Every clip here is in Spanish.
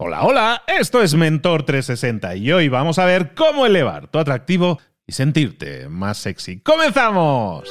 Hola, hola, esto es Mentor 360 y hoy vamos a ver cómo elevar tu atractivo y sentirte más sexy. ¡Comenzamos!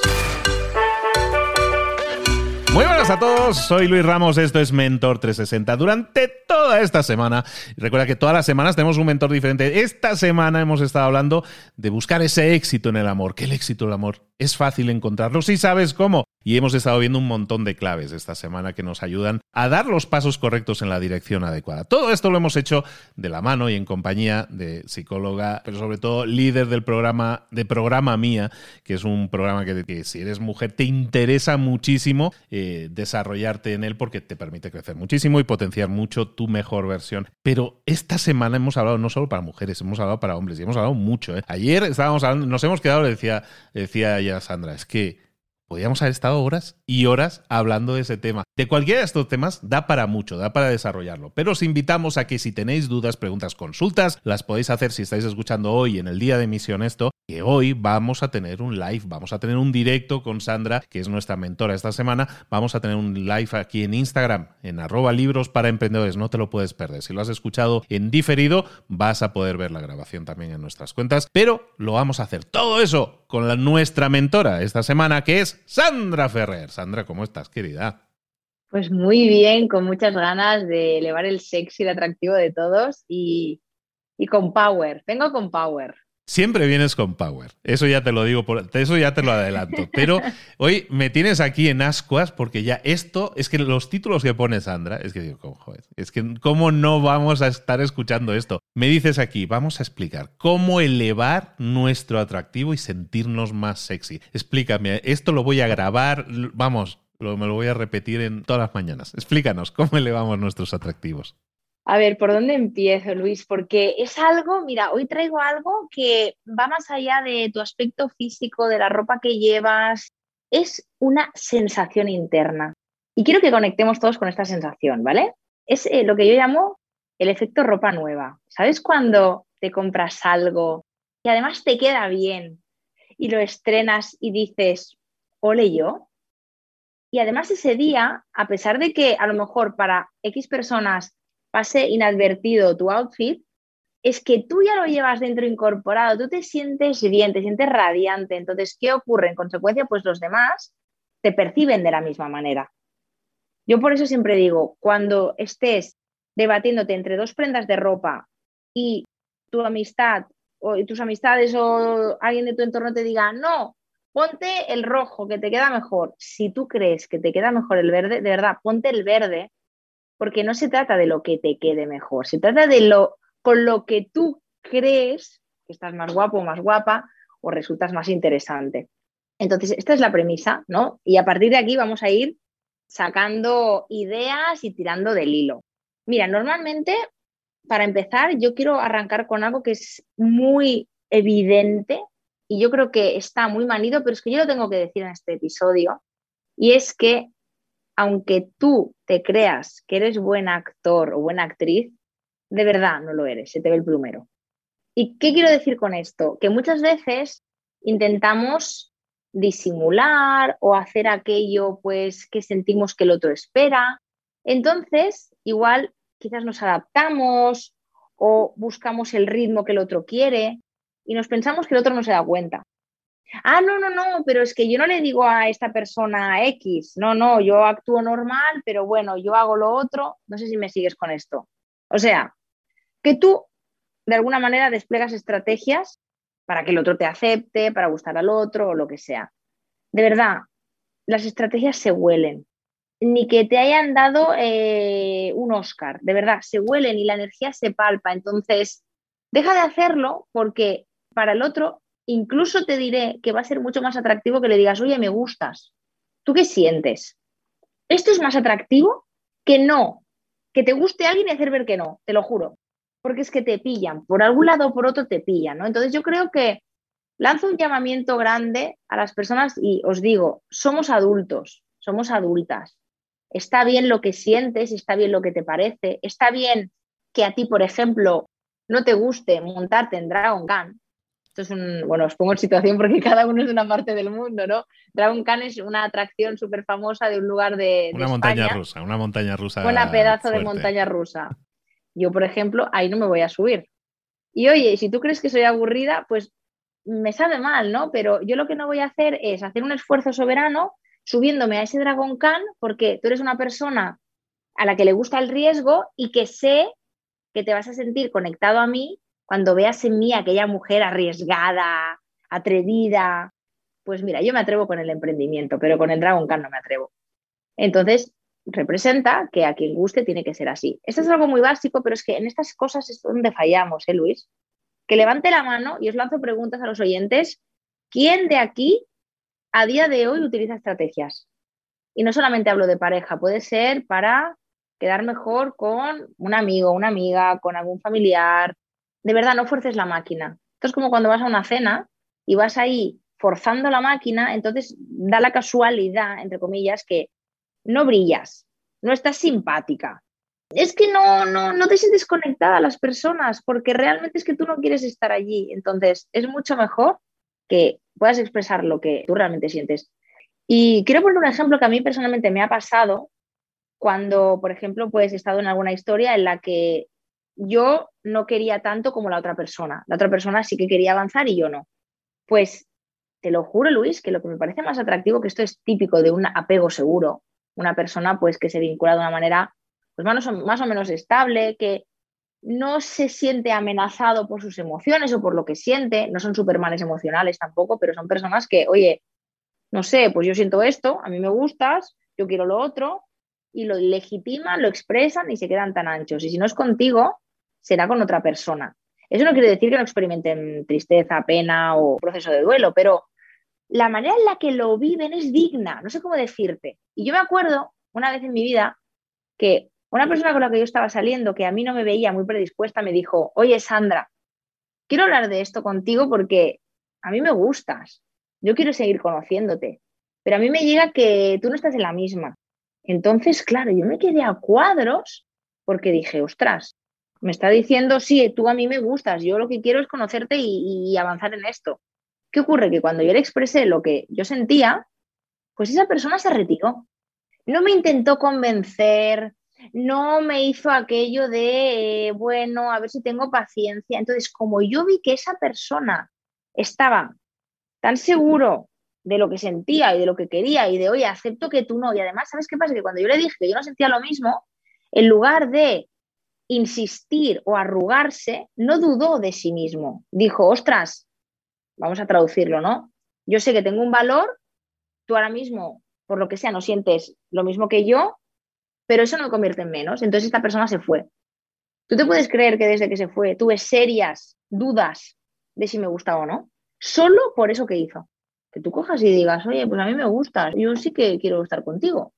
Muy buenas a todos, soy Luis Ramos, esto es Mentor 360. Durante toda esta semana, recuerda que todas las semanas tenemos un mentor diferente. Esta semana hemos estado hablando de buscar ese éxito en el amor. ¿Qué el éxito el amor? Es fácil encontrarlo si sabes cómo. Y hemos estado viendo un montón de claves esta semana que nos ayudan a dar los pasos correctos en la dirección adecuada. Todo esto lo hemos hecho de la mano y en compañía de psicóloga, pero sobre todo líder del programa de Programa Mía, que es un programa que, si eres mujer te interesa muchísimo eh, desarrollarte en él porque te permite crecer muchísimo y potenciar mucho tu mejor versión. Pero esta semana hemos hablado no solo para mujeres, hemos hablado para hombres y hemos hablado mucho. ¿eh? Ayer estábamos hablando, nos hemos quedado, le decía, decía ya Sandra, es que Podríamos haber estado horas y horas hablando de ese tema. De cualquiera de estos temas da para mucho, da para desarrollarlo. Pero os invitamos a que si tenéis dudas, preguntas, consultas, las podéis hacer si estáis escuchando hoy en el día de emisión esto, que hoy vamos a tener un live, vamos a tener un directo con Sandra, que es nuestra mentora esta semana. Vamos a tener un live aquí en Instagram, en arroba libros para emprendedores. No te lo puedes perder. Si lo has escuchado en diferido, vas a poder ver la grabación también en nuestras cuentas. Pero lo vamos a hacer todo eso con la, nuestra mentora esta semana, que es Sandra Ferrer. Sandra, ¿cómo estás, querida? Pues muy bien, con muchas ganas de elevar el sexy y el atractivo de todos y, y con power. Vengo con power. Siempre vienes con power. Eso ya te lo digo, por, eso ya te lo adelanto. Pero hoy me tienes aquí en ascuas porque ya esto, es que los títulos que pone Sandra, es que digo, joder, es que cómo no vamos a estar escuchando esto. Me dices aquí, vamos a explicar cómo elevar nuestro atractivo y sentirnos más sexy. Explícame, esto lo voy a grabar, vamos, me lo voy a repetir en todas las mañanas. Explícanos cómo elevamos nuestros atractivos. A ver, ¿por dónde empiezo, Luis? Porque es algo, mira, hoy traigo algo que va más allá de tu aspecto físico, de la ropa que llevas, es una sensación interna. Y quiero que conectemos todos con esta sensación, ¿vale? Es eh, lo que yo llamo el efecto ropa nueva. ¿Sabes cuando te compras algo y además te queda bien y lo estrenas y dices, ole yo? Y además ese día, a pesar de que a lo mejor para X personas pase inadvertido tu outfit, es que tú ya lo llevas dentro incorporado, tú te sientes bien, te sientes radiante. Entonces, ¿qué ocurre? En consecuencia, pues los demás te perciben de la misma manera. Yo por eso siempre digo, cuando estés debatiéndote entre dos prendas de ropa y tu amistad o tus amistades o alguien de tu entorno te diga, no, ponte el rojo que te queda mejor. Si tú crees que te queda mejor el verde, de verdad, ponte el verde porque no se trata de lo que te quede mejor, se trata de lo con lo que tú crees que estás más guapo o más guapa o resultas más interesante. Entonces, esta es la premisa, ¿no? Y a partir de aquí vamos a ir sacando ideas y tirando del hilo. Mira, normalmente, para empezar, yo quiero arrancar con algo que es muy evidente y yo creo que está muy manido, pero es que yo lo tengo que decir en este episodio, y es que aunque tú te creas que eres buen actor o buena actriz, de verdad no lo eres, se te ve el plumero. ¿Y qué quiero decir con esto? Que muchas veces intentamos disimular o hacer aquello pues que sentimos que el otro espera. Entonces, igual quizás nos adaptamos o buscamos el ritmo que el otro quiere y nos pensamos que el otro no se da cuenta. Ah, no, no, no, pero es que yo no le digo a esta persona X, no, no, yo actúo normal, pero bueno, yo hago lo otro, no sé si me sigues con esto. O sea, que tú de alguna manera desplegas estrategias para que el otro te acepte, para gustar al otro o lo que sea. De verdad, las estrategias se huelen. Ni que te hayan dado eh, un Oscar, de verdad, se huelen y la energía se palpa. Entonces, deja de hacerlo porque para el otro incluso te diré que va a ser mucho más atractivo que le digas, oye, me gustas. ¿Tú qué sientes? Esto es más atractivo que no, que te guste alguien y hacer ver que no, te lo juro. Porque es que te pillan, por algún lado o por otro te pillan, ¿no? Entonces yo creo que lanzo un llamamiento grande a las personas y os digo, somos adultos, somos adultas. Está bien lo que sientes, está bien lo que te parece, está bien que a ti, por ejemplo, no te guste montarte en Dragon Gun, es un, bueno, os pongo en situación porque cada uno es de una parte del mundo, ¿no? Dragon Khan es una atracción súper famosa de un lugar de, Una montaña rusa, una montaña rusa. Una pedazo de montaña rusa. Yo, por ejemplo, ahí no me voy a subir. Y oye, si tú crees que soy aburrida, pues me sabe mal, ¿no? Pero yo lo que no voy a hacer es hacer un esfuerzo soberano subiéndome a ese Dragon Khan porque tú eres una persona a la que le gusta el riesgo y que sé que te vas a sentir conectado a mí cuando veas en mí aquella mujer arriesgada, atrevida. Pues mira, yo me atrevo con el emprendimiento, pero con el Dragon Khan no me atrevo. Entonces, representa que a quien guste tiene que ser así. Esto es algo muy básico, pero es que en estas cosas es donde fallamos, ¿eh, Luis? Que levante la mano y os lanzo preguntas a los oyentes. ¿Quién de aquí a día de hoy utiliza estrategias? Y no solamente hablo de pareja, puede ser para quedar mejor con un amigo, una amiga, con algún familiar. De verdad, no fuerces la máquina. Esto es como cuando vas a una cena y vas ahí forzando la máquina, entonces da la casualidad, entre comillas, que no brillas, no estás simpática. Es que no, no, no te sientes conectada a las personas porque realmente es que tú no quieres estar allí. Entonces, es mucho mejor que puedas expresar lo que tú realmente sientes. Y quiero poner un ejemplo que a mí personalmente me ha pasado cuando, por ejemplo, pues he estado en alguna historia en la que yo no quería tanto como la otra persona. La otra persona sí que quería avanzar y yo no. Pues te lo juro, Luis, que lo que me parece más atractivo, que esto es típico de un apego seguro, una persona pues que se vincula de una manera pues más o, más o menos estable, que no se siente amenazado por sus emociones o por lo que siente, no son supermanes emocionales tampoco, pero son personas que, oye, no sé, pues yo siento esto, a mí me gustas, yo quiero lo otro, y lo legitiman, lo expresan y se quedan tan anchos. Y si no es contigo, será con otra persona. Eso no quiere decir que no experimenten tristeza, pena o proceso de duelo, pero la manera en la que lo viven es digna, no sé cómo decirte. Y yo me acuerdo una vez en mi vida que una persona con la que yo estaba saliendo, que a mí no me veía muy predispuesta, me dijo, oye Sandra, quiero hablar de esto contigo porque a mí me gustas, yo quiero seguir conociéndote, pero a mí me llega que tú no estás en la misma. Entonces, claro, yo me quedé a cuadros porque dije, ostras, me está diciendo, sí, tú a mí me gustas, yo lo que quiero es conocerte y, avanzar en esto. ¿Qué ocurre? Que cuando yo le expresé lo que yo sentía, pues esa persona se retiró. No me intentó convencer, no me hizo aquello de, bueno, a ver si tengo paciencia. Entonces, como yo vi que esa persona estaba tan seguro de lo que sentía y de lo que quería y de, oye, acepto que tú no. Y además, ¿sabes qué pasa? Que cuando yo le dije que yo no sentía lo mismo, en lugar de insistir o arrugarse, no dudó de sí mismo. Dijo, ostras, vamos a traducirlo, ¿no? Yo sé que tengo un valor, tú ahora mismo, por lo que sea, no sientes lo mismo que yo, pero eso no me convierte en menos. Entonces esta persona se fue. ¿Tú te puedes creer que desde que se fue tuve serias dudas de si me gustaba o no? Solo por eso que hizo que tú cojas y digas, oye, pues a mí me gustas, yo sí que quiero estar contigo.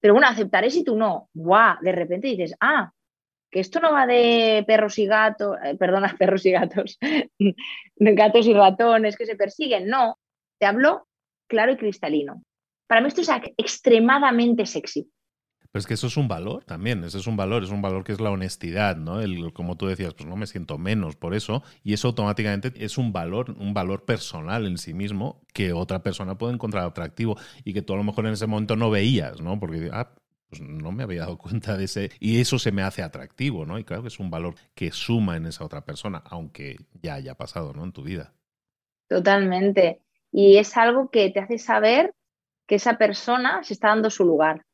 Pero bueno, aceptaré si tú no. ¡Guau! De repente dices, ah, que esto no va de perros y gatos, eh, perdona, perros y gatos, de gatos y ratones que se persiguen. No, te hablo claro y cristalino. Para mí esto es extremadamente sexy. Pero es que eso es un valor también, ese es un valor, es un valor que es la honestidad, ¿no? El, como tú decías, pues no me siento menos por eso, y eso automáticamente es un valor, un valor personal en sí mismo que otra persona puede encontrar atractivo y que tú a lo mejor en ese momento no veías, ¿no? Porque, ah, pues no me había dado cuenta de ese, y eso se me hace atractivo, ¿no? Y claro que es un valor que suma en esa otra persona, aunque ya haya pasado, ¿no? En tu vida. Totalmente. Y es algo que te hace saber que esa persona se está dando su lugar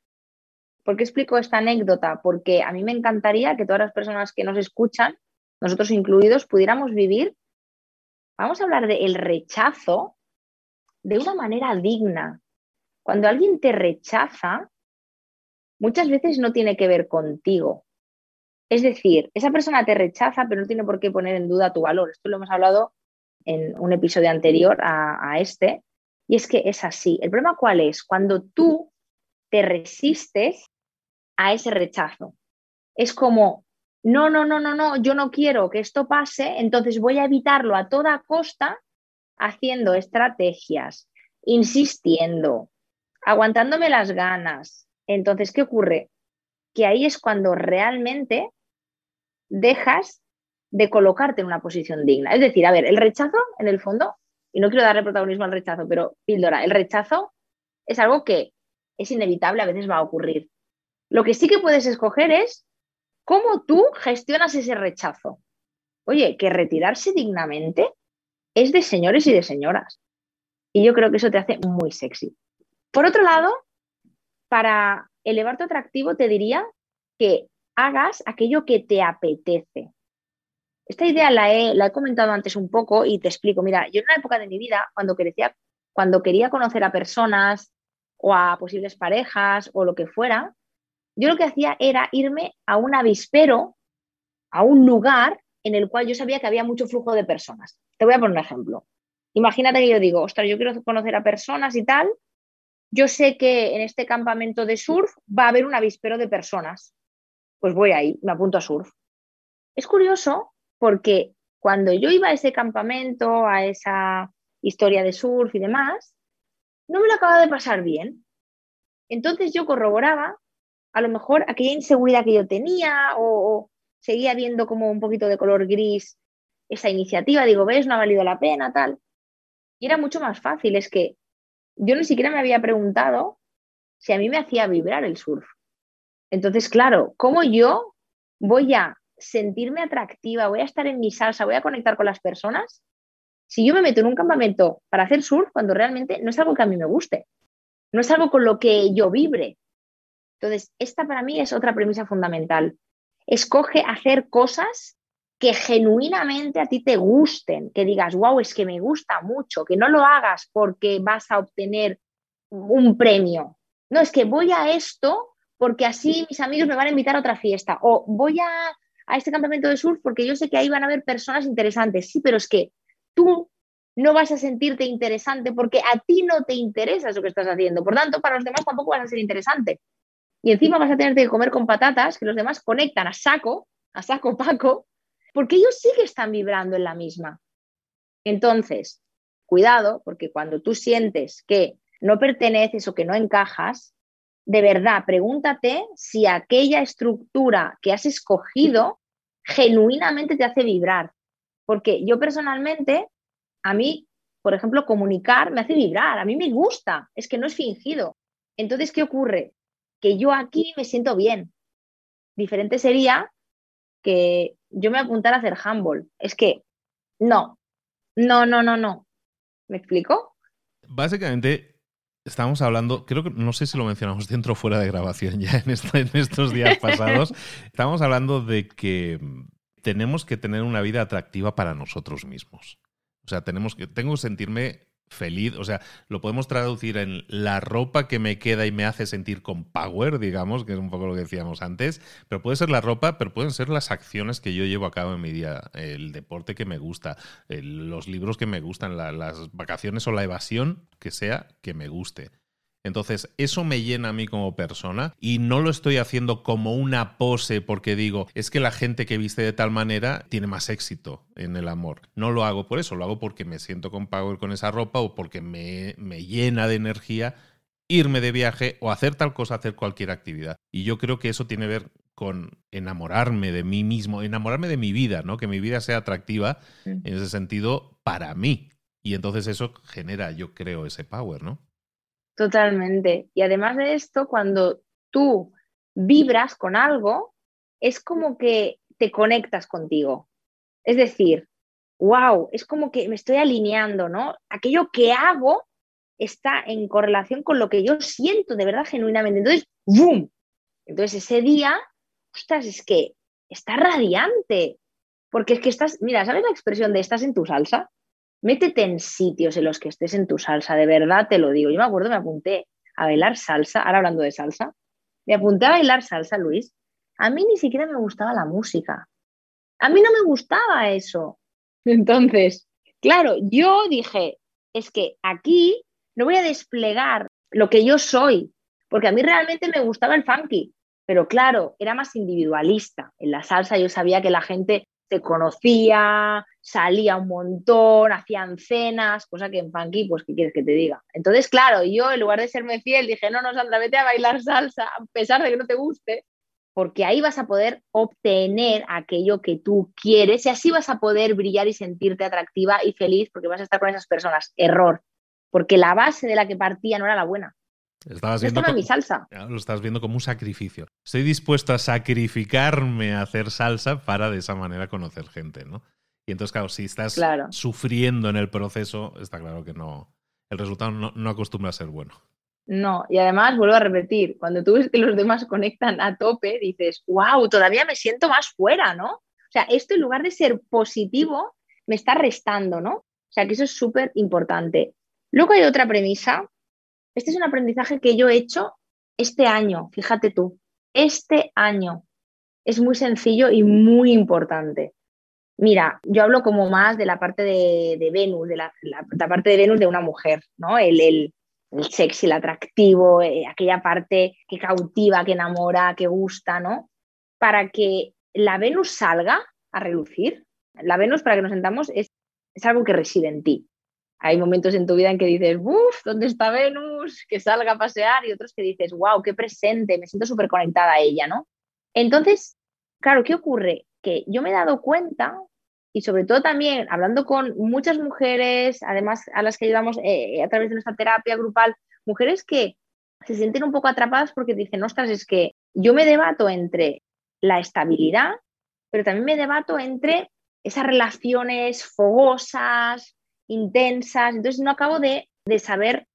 ¿Por qué explico esta anécdota? Porque a mí me encantaría que todas las personas que nos escuchan, nosotros incluidos, pudiéramos vivir, vamos a hablar del rechazo de una manera digna. Cuando alguien te rechaza, muchas veces no tiene que ver contigo. Es decir, esa persona te rechaza, pero no tiene por qué poner en duda tu valor. Esto lo hemos hablado en un episodio anterior a, este. Y es que es así. El problema cuál es? Cuando tú te resistes a ese rechazo. Es como, no, no, no, no, no, yo no quiero que esto pase, entonces voy a evitarlo a toda costa haciendo estrategias, insistiendo, aguantándome las ganas. Entonces, ¿qué ocurre? Que ahí es cuando realmente dejas de colocarte en una posición digna. Es decir, a ver, el rechazo, en el fondo, y no quiero darle protagonismo al rechazo, pero píldora, el rechazo es algo que es inevitable, a veces va a ocurrir. Lo que sí que puedes escoger es ¿Cómo tú gestionas ese rechazo? Oye, que retirarse dignamente es de señores y de señoras. Y yo creo que eso te hace muy sexy. Por otro lado, para elevar tu atractivo, te diría que hagas aquello que te apetece. Esta idea la he, la he comentado antes un poco y te explico. Mira, yo en una época de mi vida, cuando, quería, cuando quería conocer a personas o a posibles parejas o lo que fuera, yo lo que hacía era irme a un avispero, a un lugar en el cual yo sabía que había mucho flujo de personas. Te voy a poner un ejemplo. Imagínate que yo digo, ostras, yo quiero conocer a personas y tal. Yo sé que en este campamento de surf va a haber un avispero de personas. Pues voy ahí, me apunto a surf. Es curioso porque cuando yo iba a ese campamento, a esa historia de surf y demás, no me lo acababa de pasar bien. Entonces yo corroboraba a lo mejor aquella inseguridad que yo tenía o, seguía viendo como un poquito de color gris esa iniciativa, digo, ves, no ha valido la pena, tal. Y era mucho más fácil, es que yo ni siquiera me había preguntado si a mí me hacía vibrar el surf. Entonces, claro, ¿cómo yo voy a sentirme atractiva, voy a estar en mi salsa, voy a conectar con las personas? Si yo me meto en un campamento para hacer surf cuando realmente no es algo que a mí me guste, no es algo con lo que yo vibre. Entonces, esta para mí es otra premisa fundamental. Escoge hacer cosas que genuinamente a ti te gusten, que digas, wow, es que me gusta mucho, que no lo hagas porque vas a obtener un premio. No, es que voy a esto porque así mis amigos me van a invitar a otra fiesta. O voy a, a este campamento de surf porque yo sé que ahí van a haber personas interesantes. Sí, pero es que tú no vas a sentirte interesante porque a ti no te interesa eso que estás haciendo. Por tanto, para los demás tampoco vas a ser interesante. Y encima vas a tener que comer con patatas que los demás conectan a saco, a saco Paco, porque ellos sí que están vibrando en la misma. Entonces, cuidado, porque cuando tú sientes que no perteneces o que no encajas, de verdad, pregúntate si aquella estructura que has escogido genuinamente te hace vibrar. Porque yo personalmente, a mí, por ejemplo, comunicar me hace vibrar, a mí me gusta, es que no es fingido. Entonces, ¿qué ocurre? que yo aquí me siento bien. Diferente sería que yo me apuntara a hacer handball. Es que no, no, no, no, no. ¿Me explico? Básicamente, estamos hablando, creo que no sé si lo mencionamos dentro o fuera de grabación ya en, en estos días pasados. estamos hablando de que tenemos que tener una vida atractiva para nosotros mismos. O sea, tenemos que, tengo que sentirme feliz, o sea, lo podemos traducir en la ropa que me queda y me hace sentir con power, digamos, que es un poco lo que decíamos antes, pero puede ser la ropa, pero pueden ser las acciones que yo llevo a cabo en mi día, el deporte que me gusta, los libros que me gustan, las vacaciones o la evasión que sea que me guste. Entonces, eso me llena a mí como persona y no lo estoy haciendo como una pose porque digo, es que la gente que viste de tal manera tiene más éxito en el amor. No lo hago por eso, lo hago porque me siento con power con esa ropa o porque me, me llena de energía irme de viaje o hacer tal cosa, hacer cualquier actividad. Y yo creo que eso tiene que ver con enamorarme de mí mismo, enamorarme de mi vida, ¿no? Que mi vida sea atractiva en ese sentido para mí. Y entonces eso genera, yo creo, ese power, ¿no? Totalmente. Y además de esto, cuando tú vibras con algo, es como que te conectas contigo. Es decir, wow, es como que me estoy alineando, ¿no? Aquello que hago está en correlación con lo que yo siento de verdad genuinamente. Entonces, ¡boom! Entonces ese día, ostras, es que está radiante. Porque es que estás, mira, ¿sabes la expresión de estás en tu salsa? Métete en sitios en los que estés en tu salsa, de verdad te lo digo. Yo me acuerdo, me apunté a bailar salsa, ahora hablando de salsa, me apunté a bailar salsa, Luis. A mí ni siquiera me gustaba la música. A mí no me gustaba eso. Entonces, claro, yo dije, es que aquí no voy a desplegar lo que yo soy, porque a mí realmente me gustaba el funky, pero claro, era más individualista. En la salsa yo sabía que la gente se conocía, salía un montón, hacían cenas, cosa que en funky, pues, ¿qué quieres que te diga? Entonces, claro, yo en lugar de serme fiel, dije, no, no, Sandra, vete a bailar salsa, a pesar de que no te guste, porque ahí vas a poder obtener aquello que tú quieres y así vas a poder brillar y sentirte atractiva y feliz porque vas a estar con esas personas. Error, porque la base de la que partía no era la buena. Estabas viendo mi salsa. Lo estás viendo como un sacrificio. Estoy dispuesto a sacrificarme a hacer salsa para de esa manera conocer gente, ¿no? Y entonces, claro, si estás sufriendo en el proceso, está claro que no. El resultado no, no acostumbra a ser bueno. No, y además vuelvo a repetir, cuando tú ves que los demás conectan a tope, dices, wow, todavía me siento más fuera, ¿no? O sea, esto en lugar de ser positivo, me está restando, ¿no? O sea, que eso es súper importante. Luego hay otra premisa. Este es un aprendizaje que yo he hecho este año, fíjate tú, este año. Es muy sencillo y muy importante. Mira, yo hablo como más de la parte de, Venus, de la, parte de Venus de una mujer, ¿no? El, el, el sexy, el atractivo, eh, aquella parte que cautiva, que enamora, que gusta, ¿no? Para que la Venus salga a relucir. La Venus, para que nos sentamos, es es algo que reside en ti. Hay momentos en tu vida en que dices, uff, ¿dónde está Venus? Que salga a pasear y otros que dices, wow, qué presente, me siento súper conectada a ella, ¿no? Entonces, claro, ¿qué ocurre? Que yo me he dado cuenta y sobre todo también hablando con muchas mujeres, además a las que ayudamos eh, a través de nuestra terapia grupal, mujeres que se sienten un poco atrapadas porque dicen, ostras, es que yo me debato entre la estabilidad, pero también me debato entre esas relaciones fogosas, intensas, entonces no acabo de, saber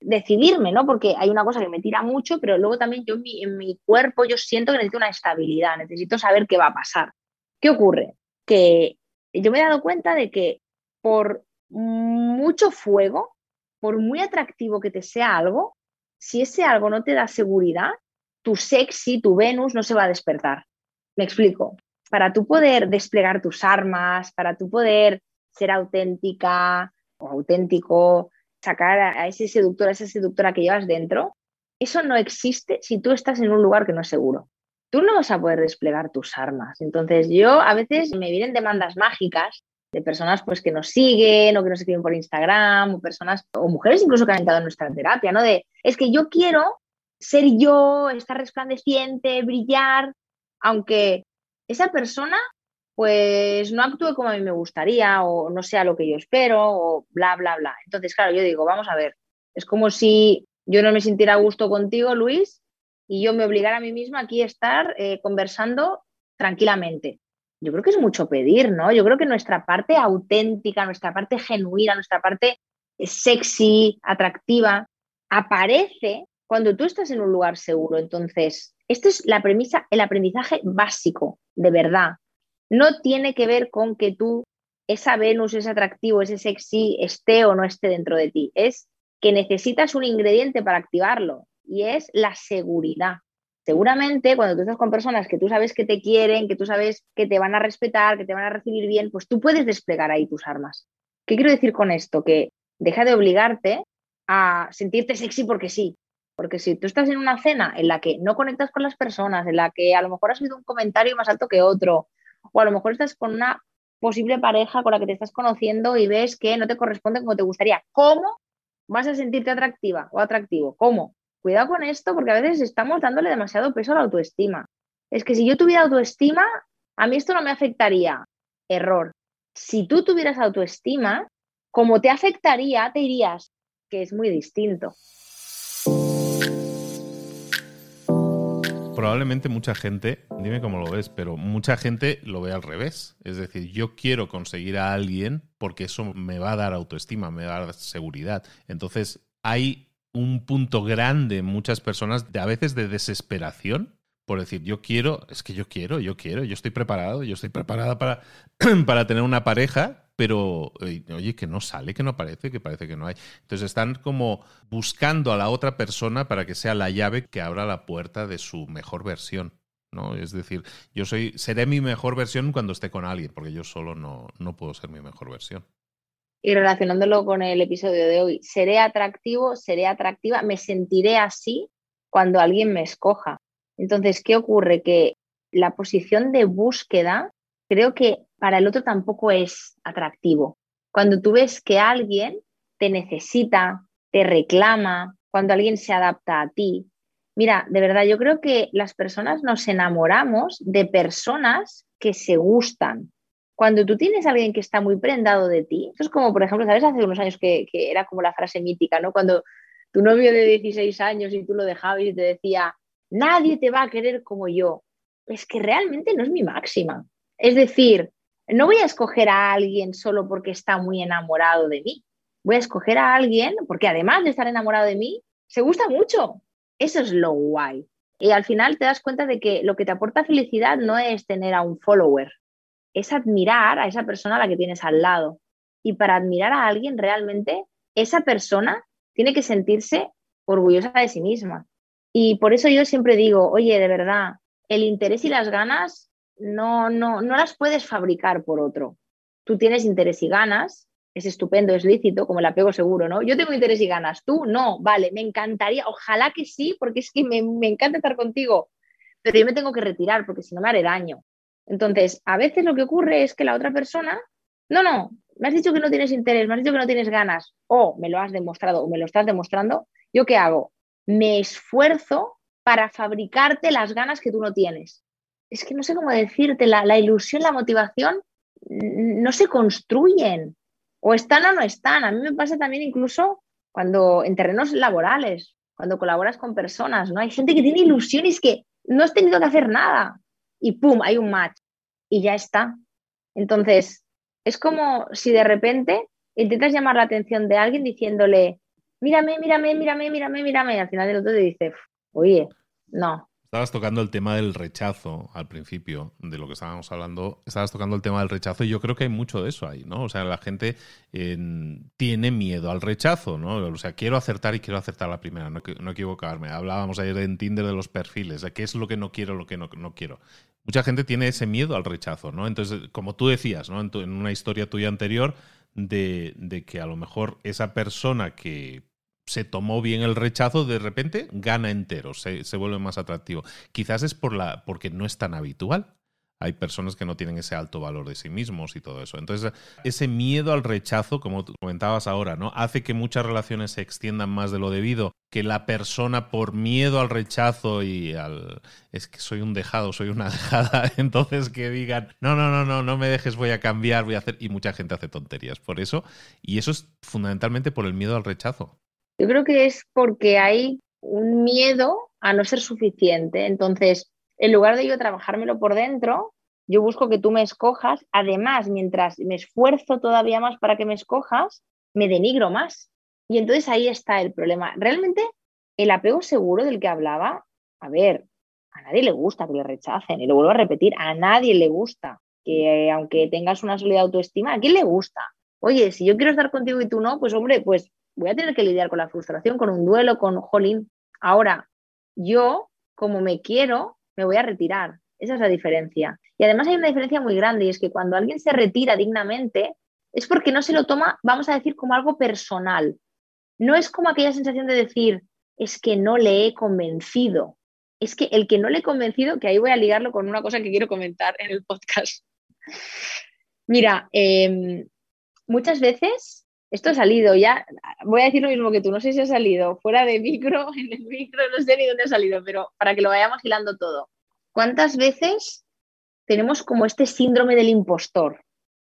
decidirme, ¿no? Porque hay una cosa que me tira mucho, pero luego también yo en mi, en mi, cuerpo yo siento que necesito una estabilidad, necesito saber qué va a pasar. ¿Qué ocurre? Que yo me he dado cuenta de que por mucho fuego, por muy atractivo que te sea algo, si ese algo no te da seguridad, tu sexy, tu Venus no se va a despertar. Me explico para tú poder desplegar tus armas, para tú poder ser auténtica o auténtico, sacar a ese seductor, a esa seductora que llevas dentro, eso no existe si tú estás en un lugar que no es seguro. Tú no vas a poder desplegar tus armas. Entonces yo a veces me vienen demandas mágicas de personas pues que nos siguen o que nos escriben por Instagram o personas o mujeres incluso que han entrado en nuestra terapia, ¿no? De es que yo quiero ser yo, estar resplandeciente, brillar, aunque esa persona pues no actúe como a mí me gustaría o no sea lo que yo espero o bla, bla, bla. Entonces, claro, yo digo, vamos a ver, es como si yo no me sintiera a gusto contigo, Luis, y yo me obligara a mí misma aquí a estar eh, conversando tranquilamente. Yo creo que es mucho pedir, ¿no? Yo creo que nuestra parte auténtica, nuestra parte genuina, nuestra parte sexy, atractiva, aparece cuando tú estás en un lugar seguro. Entonces, esto es la premisa, el aprendizaje básico, de verdad. No tiene que ver con que tú, esa Venus, ese atractivo, ese sexy, esté o no esté dentro de ti. Es que necesitas un ingrediente para activarlo y es la seguridad. Seguramente cuando tú estás con personas que tú sabes que te quieren, que tú sabes que te van a respetar, que te van a recibir bien, pues tú puedes desplegar ahí tus armas. ¿Qué quiero decir con esto? Que deja de obligarte a sentirte sexy porque sí. Porque si tú estás en una cena en la que no conectas con las personas, en la que a lo mejor has oído un comentario más alto que otro, o a lo mejor estás con una posible pareja con la que te estás conociendo y ves que no te corresponde como te gustaría, ¿cómo vas a sentirte atractiva o atractivo? ¿Cómo? Cuidado con esto porque a veces estamos dándole demasiado peso a la autoestima. Es que si yo tuviera autoestima, a mí esto no me afectaría. Error. Si tú tuvieras autoestima, como te afectaría, te dirías que es muy distinto. Probablemente mucha gente, dime cómo lo ves, pero mucha gente lo ve al revés. Es decir, yo quiero conseguir a alguien porque eso me va a dar autoestima, me va a dar seguridad. Entonces, hay un punto grande en muchas personas de a veces de desesperación por decir, yo quiero, es que yo quiero, yo quiero, yo estoy preparado, yo estoy preparada para, para tener una pareja pero oye, que no sale, que no aparece, que parece que no hay. Entonces están como buscando a la otra persona para que sea la llave que abra la puerta de su mejor versión. ¿no? Es decir, yo soy, seré mi mejor versión cuando esté con alguien, porque yo solo no, no puedo ser mi mejor versión. Y relacionándolo con el episodio de hoy, seré atractivo, seré atractiva, me sentiré así cuando alguien me escoja. Entonces, ¿qué ocurre? Que la posición de búsqueda creo que para el otro tampoco es atractivo. Cuando tú ves que alguien te necesita, te reclama, cuando alguien se adapta a ti. Mira, de verdad, yo creo que las personas nos enamoramos de personas que se gustan. Cuando tú tienes a alguien que está muy prendado de ti, esto es como, por ejemplo, ¿sabes? Hace unos años que, que era como la frase mítica, ¿no? Cuando tu novio de 16 años y tú lo dejabas y te decía, nadie te va a querer como yo. Es que realmente no es mi máxima. Es decir, no voy a escoger a alguien solo porque está muy enamorado de mí. Voy a escoger a alguien porque además de estar enamorado de mí, se gusta mucho. Eso es lo guay. Y al final te das cuenta de que lo que te aporta felicidad no es tener a un follower, es admirar a esa persona a la que tienes al lado. Y para admirar a alguien realmente, esa persona tiene que sentirse orgullosa de sí misma. Y por eso yo siempre digo, oye, de verdad, el interés y las ganas no, no, no las puedes fabricar por otro. Tú tienes interés y ganas, es estupendo, es lícito, como el apego seguro, ¿no? Yo tengo interés y ganas, tú no, vale, me encantaría, ojalá que sí, porque es que me, me encanta estar contigo, pero yo me tengo que retirar porque si no me haré daño. Entonces, a veces lo que ocurre es que la otra persona, no, no, me has dicho que no tienes interés, me has dicho que no tienes ganas, o me lo has demostrado o me lo estás demostrando, ¿yo qué hago? Me esfuerzo para fabricarte las ganas que tú no tienes. Es que no sé cómo decirte, la, ilusión, la motivación no se construyen, o están o no están. A mí me pasa también incluso cuando en terrenos laborales, cuando colaboras con personas, ¿no? Hay gente que tiene ilusiones que no has tenido que hacer nada y ¡pum! hay un match y ya está. Entonces, es como si de repente intentas llamar la atención de alguien diciéndole, mírame, mírame, mírame, mírame, mírame, y al final el otro te dice, oye, no, Estabas tocando el tema del rechazo al principio de lo que estábamos hablando. Estabas tocando el tema del rechazo y yo creo que hay mucho de eso ahí, ¿no? O sea, la gente tiene miedo al rechazo, ¿no? O sea, quiero acertar y quiero acertar la primera, no, no equivocarme. Hablábamos ayer en Tinder de los perfiles, de qué es lo que no quiero, lo que no, quiero. Mucha gente tiene ese miedo al rechazo, ¿no? Entonces, como tú decías, ¿no? En, una historia tuya anterior, de que a lo mejor esa persona que se tomó bien el rechazo, de repente gana entero, se, se, vuelve más atractivo. Quizás es por la, porque no es tan habitual. Hay personas que no tienen ese alto valor de sí mismos y todo eso. Entonces, ese miedo al rechazo, como comentabas ahora, ¿no? Hace que muchas relaciones se extiendan más de lo debido, que la persona por miedo al rechazo y al es que soy un dejado, soy una dejada, entonces que digan, no, no, no, no, no me dejes, voy a cambiar, voy a hacer y mucha gente hace tonterías por eso y eso es fundamentalmente por el miedo al rechazo. Yo creo que es porque hay un miedo a no ser suficiente. Entonces, en lugar de yo trabajármelo por dentro, yo busco que tú me escojas. Además, mientras me esfuerzo todavía más para que me escojas, me denigro más. Y entonces ahí está el problema. Realmente, el apego seguro del que hablaba, a ver, a nadie le gusta que le rechacen. Y lo vuelvo a repetir, a nadie le gusta que aunque tengas una sólida autoestima, ¿a quién le gusta? Oye, si yo quiero estar contigo y tú no, pues hombre, pues voy a tener que lidiar con la frustración, con un duelo, con jolín. Ahora, yo, como me quiero, me voy a retirar. Esa es la diferencia. Y además hay una diferencia muy grande y es que cuando alguien se retira dignamente es porque no se lo toma, vamos a decir, como algo personal. No es como aquella sensación de decir, es que no le he convencido. Es que el que no le he convencido, que ahí voy a ligarlo con una cosa que quiero comentar en el podcast. Mira, em, muchas veces esto ha salido ya, voy a decir lo mismo que tú, no sé si ha salido fuera de micro, en el micro, no sé ni dónde ha salido, pero para que lo vayamos hilando todo. ¿Cuántas veces tenemos como este síndrome del impostor?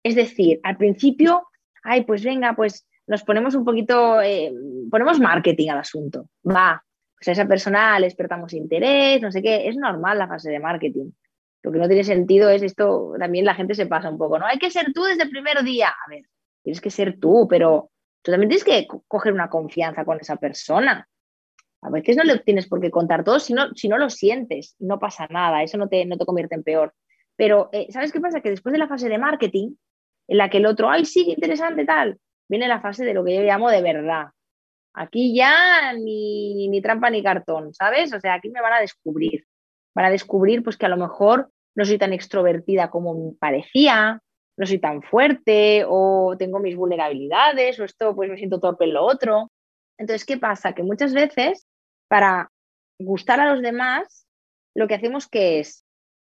Es decir, al principio, ay, pues venga, pues nos ponemos un poquito, eh, ponemos marketing al asunto. Va, pues a esa persona le despertamos interés, no sé qué, es normal la fase de marketing. Lo que no tiene sentido es esto, también la gente se pasa un poco, ¿no? Hay que ser tú desde el primer día. A ver, tienes que ser tú, pero tú también tienes que coger una confianza con esa persona. A veces no le tienes por qué contar todo si no, si no lo sientes, no pasa nada, eso no te, no te convierte en peor. Pero, eh, ¿sabes qué pasa? Que después de la fase de marketing, en la que el otro, ay, sí, interesante, tal, viene la fase de lo que yo llamo de verdad. Aquí ya ni, trampa ni cartón, ¿sabes? O sea, aquí me van a descubrir. Van a descubrir pues que a lo mejor no soy tan extrovertida como parecía, no soy tan fuerte o tengo mis vulnerabilidades o esto pues me siento torpe en lo otro. Entonces, ¿qué pasa? Que muchas veces para gustar a los demás, lo que hacemos que es,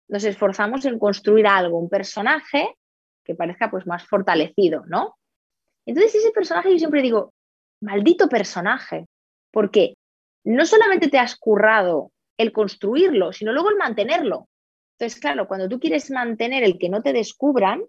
nos esforzamos en construir algo, un personaje que parezca pues más fortalecido, ¿no? Entonces ese personaje yo siempre digo, maldito personaje, porque no solamente te has currado el construirlo, sino luego el mantenerlo. Entonces, claro, cuando tú quieres mantener el que no te descubran,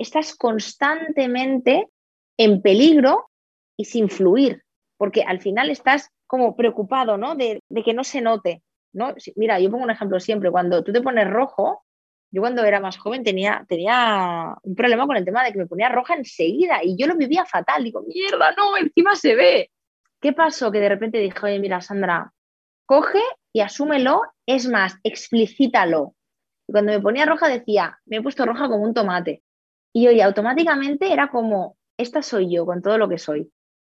estás constantemente en peligro y sin fluir, porque al final estás como preocupado, ¿no? De, que no se note, ¿no? Mira, yo pongo un ejemplo siempre, cuando tú te pones rojo, yo cuando era más joven tenía, tenía un problema con el tema de que me ponía roja enseguida y yo lo vivía fatal. Digo, mierda, no, encima se ve. ¿Qué pasó? Que de repente dije, oye, mira, Sandra, coge y asúmelo, es más, explícitalo. Y cuando me ponía roja decía, me he puesto roja como un tomate. Y oye, automáticamente era como, esta soy yo con todo lo que soy.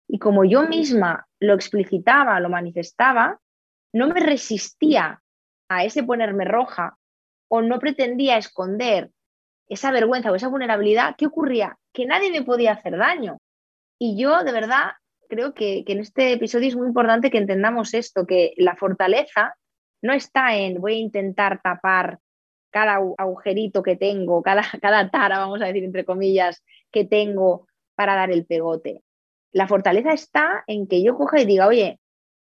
Y como yo misma lo explicitaba, lo manifestaba, no me resistía a ese ponerme roja o no pretendía esconder esa vergüenza o esa vulnerabilidad, ¿qué ocurría? Que nadie me podía hacer daño. Y yo, de verdad, creo que, en este episodio es muy importante que entendamos esto, que la fortaleza no está en voy a intentar tapar cada agujerito que tengo, cada, cada tara, vamos a decir, entre comillas, que tengo para dar el pegote. La fortaleza está en que yo coja y diga, oye,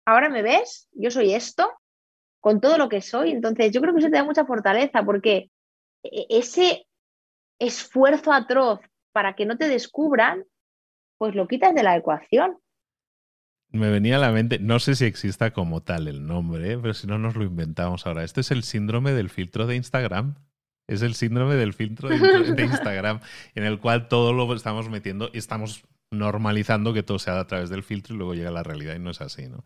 ahora me ves, yo soy esto, con todo lo que soy. Entonces, yo creo que eso te da mucha fortaleza porque e-, ese esfuerzo atroz para que no te descubran, pues lo quitas de la ecuación. Me venía a la mente, no sé si exista como tal el nombre, ¿eh? pero si no nos lo inventamos ahora. Este es el síndrome del filtro de Instagram. Es el síndrome del filtro de, Instagram, en el cual todo lo estamos metiendo y estamos normalizando que todo se haga a través del filtro y luego llega la realidad y no es así, ¿no?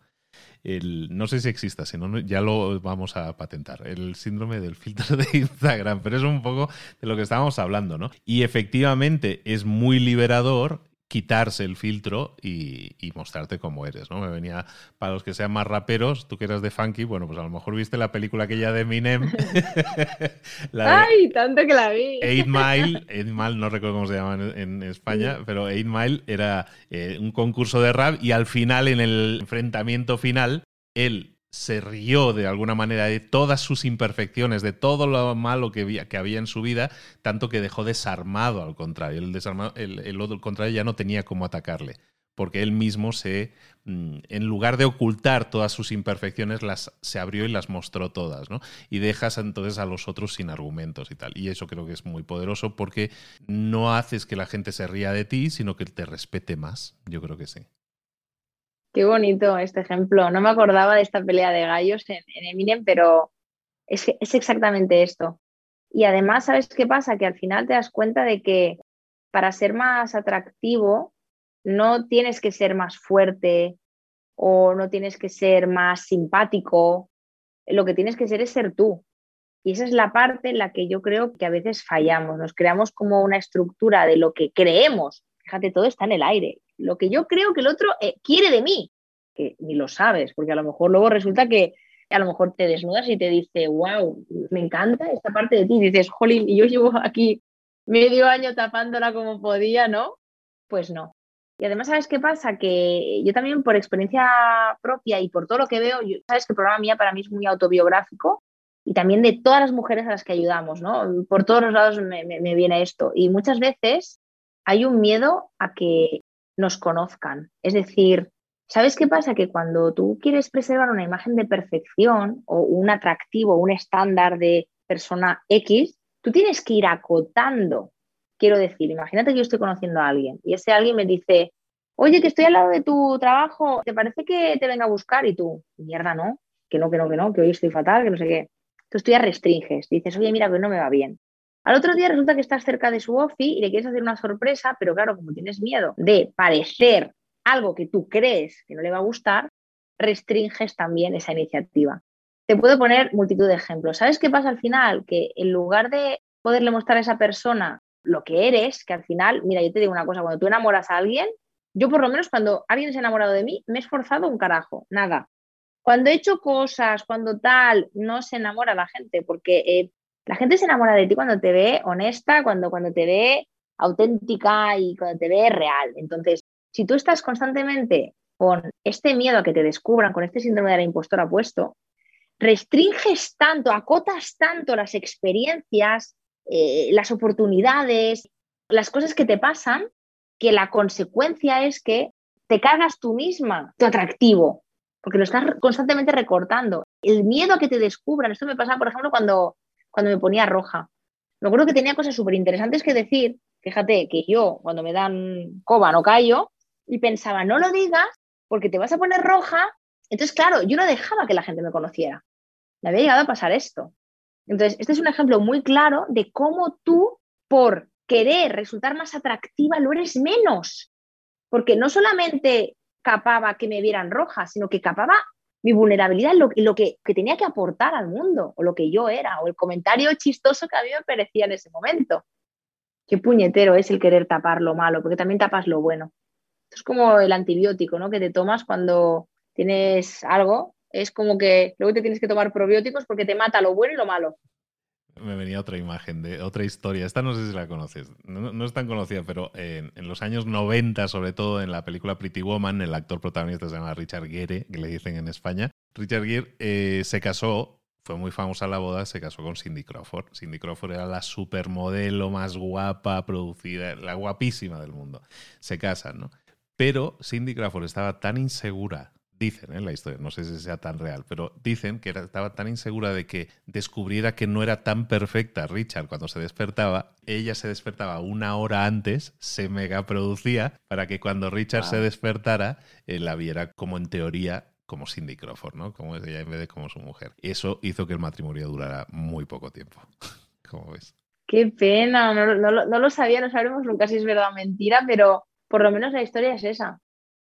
no sé si exista, si no, ya lo vamos a patentar, el síndrome del filtro de Instagram, pero es un poco de lo que estábamos hablando, ¿no? Y efectivamente es muy liberador quitarse el filtro y, mostrarte como eres, ¿no? Me venía, para los que sean más raperos, tú que eras de funky, bueno, pues a lo mejor viste la película aquella de Eminem. ¡Ay, tanto que la vi! Eight Mile, Eight Mile, no recuerdo cómo se llama en, España, pero Eight Mile era eh, un concurso de rap y al final, en el enfrentamiento final, él se rió de alguna manera de todas sus imperfecciones, de todo lo malo que había, que había en su vida, tanto que dejó desarmado al contrario. El, desarmado, el, el, contrario ya no tenía cómo atacarle, porque él mismo se, mm, en lugar de ocultar todas sus imperfecciones, las, se abrió y las mostró todas, ¿no? Y dejas entonces a los otros sin argumentos y tal. Y eso creo que es muy poderoso porque no haces que la gente se ría de ti, sino que te respete más. Yo creo que sí. Qué bonito este ejemplo. No me acordaba de esta pelea de gallos en, Eminem, pero es, es exactamente esto. Y además, ¿sabes qué pasa? Que al final te das cuenta de que para ser más atractivo no tienes que ser más fuerte o no tienes que ser más simpático. Lo que tienes que ser es ser tú. Y esa es la parte en la que yo creo que a veces fallamos. Nos creamos como una estructura de lo que creemos. Fíjate, todo está en el aire lo que yo creo que el otro eh, quiere de mí, que ni lo sabes, porque a lo mejor luego resulta que a lo mejor te desnudas y te dice, wow, me encanta esta parte de ti, y dices, jolín, y yo llevo aquí medio año tapándola como podía, ¿no? Pues no. Y además, ¿sabes qué pasa? Que yo también por experiencia propia y por todo lo que veo, sabes que el programa mía para mí es muy autobiográfico y también de todas las mujeres a las que ayudamos, ¿no? Por todos los lados me, me viene esto. Y muchas veces hay un miedo a que nos conozcan. Es decir, ¿sabes qué pasa? Que cuando tú quieres preservar una imagen de perfección o un atractivo, un estándar de persona X, tú tienes que ir acotando. Quiero decir, imagínate que yo estoy conociendo a alguien y ese alguien me dice, oye, que estoy al lado de tu trabajo, ¿te parece que te venga a buscar? Y tú, mierda, no, que no, que no, que no, que hoy estoy fatal, que no sé qué. Entonces tú ya restringes, dices, oye, mira, que no me va bien. Al otro día resulta que estás cerca de su ofi y le quieres hacer una sorpresa, pero claro, como tienes miedo de parecer algo que tú crees que no le va a gustar, restringes también esa iniciativa. Te puedo poner multitud de ejemplos. ¿Sabes qué pasa al final? Que en lugar de poderle mostrar a esa persona lo que eres, que al final, mira, yo te digo una cosa, cuando tú enamoras a alguien, yo por lo menos cuando alguien se ha enamorado de mí, me he esforzado un carajo, nada. Cuando he hecho cosas, cuando tal, no se enamora la gente, porque eh, la gente se enamora de ti cuando te ve honesta, cuando, cuando te ve auténtica y cuando te ve real. Entonces, si tú estás constantemente con este miedo a que te descubran, con este síndrome de la impostora puesto, restringes tanto, acotas tanto las experiencias, eh, las oportunidades, las cosas que te pasan, que la consecuencia es que te cargas tú misma tu atractivo, porque lo estás constantemente recortando. El miedo a que te descubran, esto me pasa, por ejemplo, cuando cuando me ponía roja. Me acuerdo que tenía cosas súper interesantes que decir. Fíjate que yo, cuando me dan coba, no callo. Y pensaba, no lo digas porque te vas a poner roja Entonces, claro, yo no dejaba que la gente me conociera. Me había llegado a pasar esto. Entonces, este es un ejemplo muy claro de cómo tú, por querer resultar más atractiva, lo eres menos. Porque no solamente capaba que me vieran roja, sino que capaba mi vulnerabilidad, lo, lo que, que, tenía que aportar al mundo, o lo que yo era, o el comentario chistoso que a mí me parecía en ese momento. Qué puñetero es el querer tapar lo malo, porque también tapas lo bueno. Esto es como el antibiótico, ¿no? Que te tomas cuando tienes algo, es como que luego te tienes que tomar probióticos porque te mata lo bueno y lo malo. Me venía otra imagen de otra historia. Esta no sé si la conoces. No, es tan conocida, pero en, los años 90, sobre todo en la película Pretty Woman, el actor protagonista se llama Richard Gere, que le dicen en España. Richard Gere eh, se casó, fue muy famosa la boda, se casó con Cindy Crawford. Cindy Crawford era la supermodelo más guapa, producida, la guapísima del mundo. Se casan, ¿no? Pero Cindy Crawford estaba tan insegura dicen en ¿eh? la historia, no sé si sea tan real, pero dicen que estaba tan insegura de que descubriera que no era tan perfecta Richard cuando se despertaba, ella se despertaba una hora antes, se mega producía para que cuando Richard se despertara, eh, la viera como en teoría como Cindy Crawford, ¿no? Como es ella en vez de como su mujer. Eso hizo que el matrimonio durara muy poco tiempo. ¿Cómo ves? Qué pena, no, no lo sabía, no sabremos nunca si es verdad o mentira, pero por lo menos la historia es esa,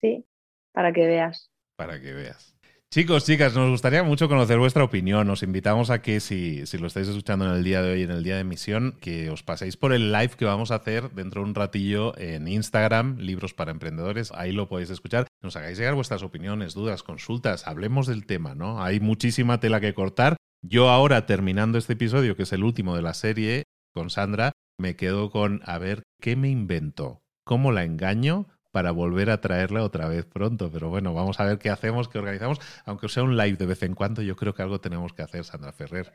¿sí? Para que veas para que veas. Chicos, chicas, nos gustaría mucho conocer vuestra opinión. Os invitamos a que si, si, lo estáis escuchando en el día de hoy, en el día de emisión, que os paséis por el live que vamos a hacer dentro de un ratillo en Instagram, Libros para Emprendedores. Ahí lo podéis escuchar. Nos hagáis llegar vuestras opiniones, dudas, consultas. Hablemos del tema, ¿no? Hay muchísima tela que cortar. Yo ahora, terminando este episodio, que es el último de la serie, con Sandra, me quedo con a ver qué me invento, cómo la engaño para volver a traerla otra vez pronto. Pero bueno, vamos a ver qué hacemos, qué organizamos. Aunque sea un live de vez en cuando, yo creo que algo tenemos que hacer, Sandra Ferrer.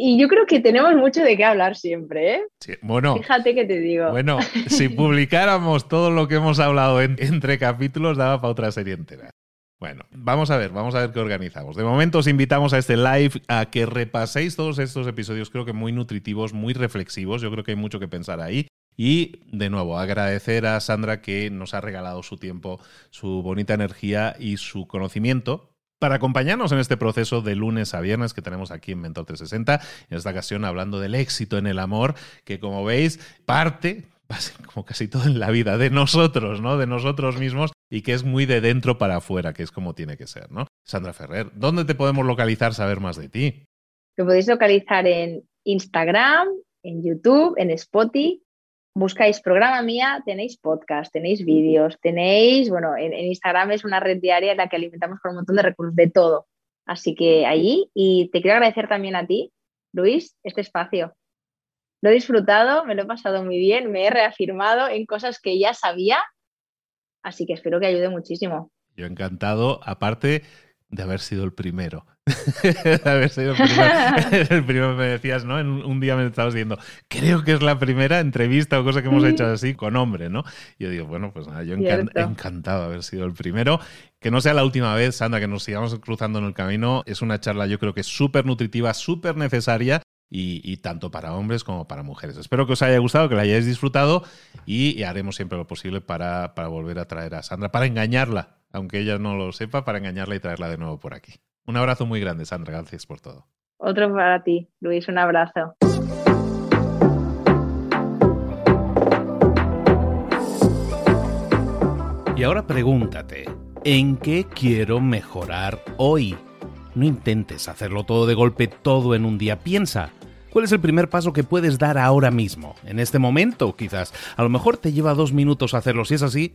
Y yo creo que tenemos mucho de qué hablar siempre, ¿eh? Sí, bueno. Fíjate que te digo. Bueno, si publicáramos todo lo que hemos hablado entre capítulos, daba para otra serie entera. Bueno, vamos a ver, vamos a ver qué organizamos. De momento os invitamos a este live a que repaséis todos estos episodios, creo que muy nutritivos, muy reflexivos. Yo creo que hay mucho que pensar ahí. Y de nuevo, agradecer a Sandra que nos ha regalado su tiempo, su bonita energía y su conocimiento para acompañarnos en este proceso de lunes a viernes que tenemos aquí en Mentor 360, en esta ocasión hablando del éxito en el amor, que como veis parte, como casi todo en la vida, de nosotros, ¿no? De nosotros mismos y que es muy de dentro para afuera, que es como tiene que ser, ¿no? Sandra Ferrer, ¿dónde te podemos localizar, saber más de ti? Te podéis localizar en Instagram, en YouTube, en Spotify buscáis programa mía, tenéis podcast, tenéis vídeos, tenéis, bueno, en, Instagram es una red diaria en la que alimentamos con un montón de recursos, de todo. Así que allí, y te quiero agradecer también a ti, Luis, este espacio. Lo he disfrutado, me lo he pasado muy bien, me he reafirmado en cosas que ya sabía, así que espero que ayude muchísimo. Yo encantado, aparte de haber sido el primero. de haber sido el primero. el primero me decías, ¿no? En un día me estabas diciendo, creo que es la primera entrevista o cosa que hemos hecho así con hombre, ¿no? Y yo digo, bueno, pues nada, yo encantado de haber sido el primero. Que no sea la última vez, Sandra, que nos sigamos cruzando en el camino. Es una charla, yo creo que súper nutritiva, súper necesaria. Y, tanto para hombres como para mujeres. Espero que os haya gustado, que la hayáis disfrutado y, haremos siempre lo posible para, para volver a traer a Sandra, para engañarla aunque ella no lo sepa, para engañarla y traerla de nuevo por aquí. Un abrazo muy grande, Sandra. Gracias por todo. Otro para ti, Luis. Un abrazo. Y ahora pregúntate, ¿en qué quiero mejorar hoy? No intentes hacerlo todo de golpe, todo en un día. Piensa, ¿cuál es el primer paso que puedes dar ahora mismo? En este momento, quizás. A lo mejor te lleva dos minutos hacerlo. Si es así,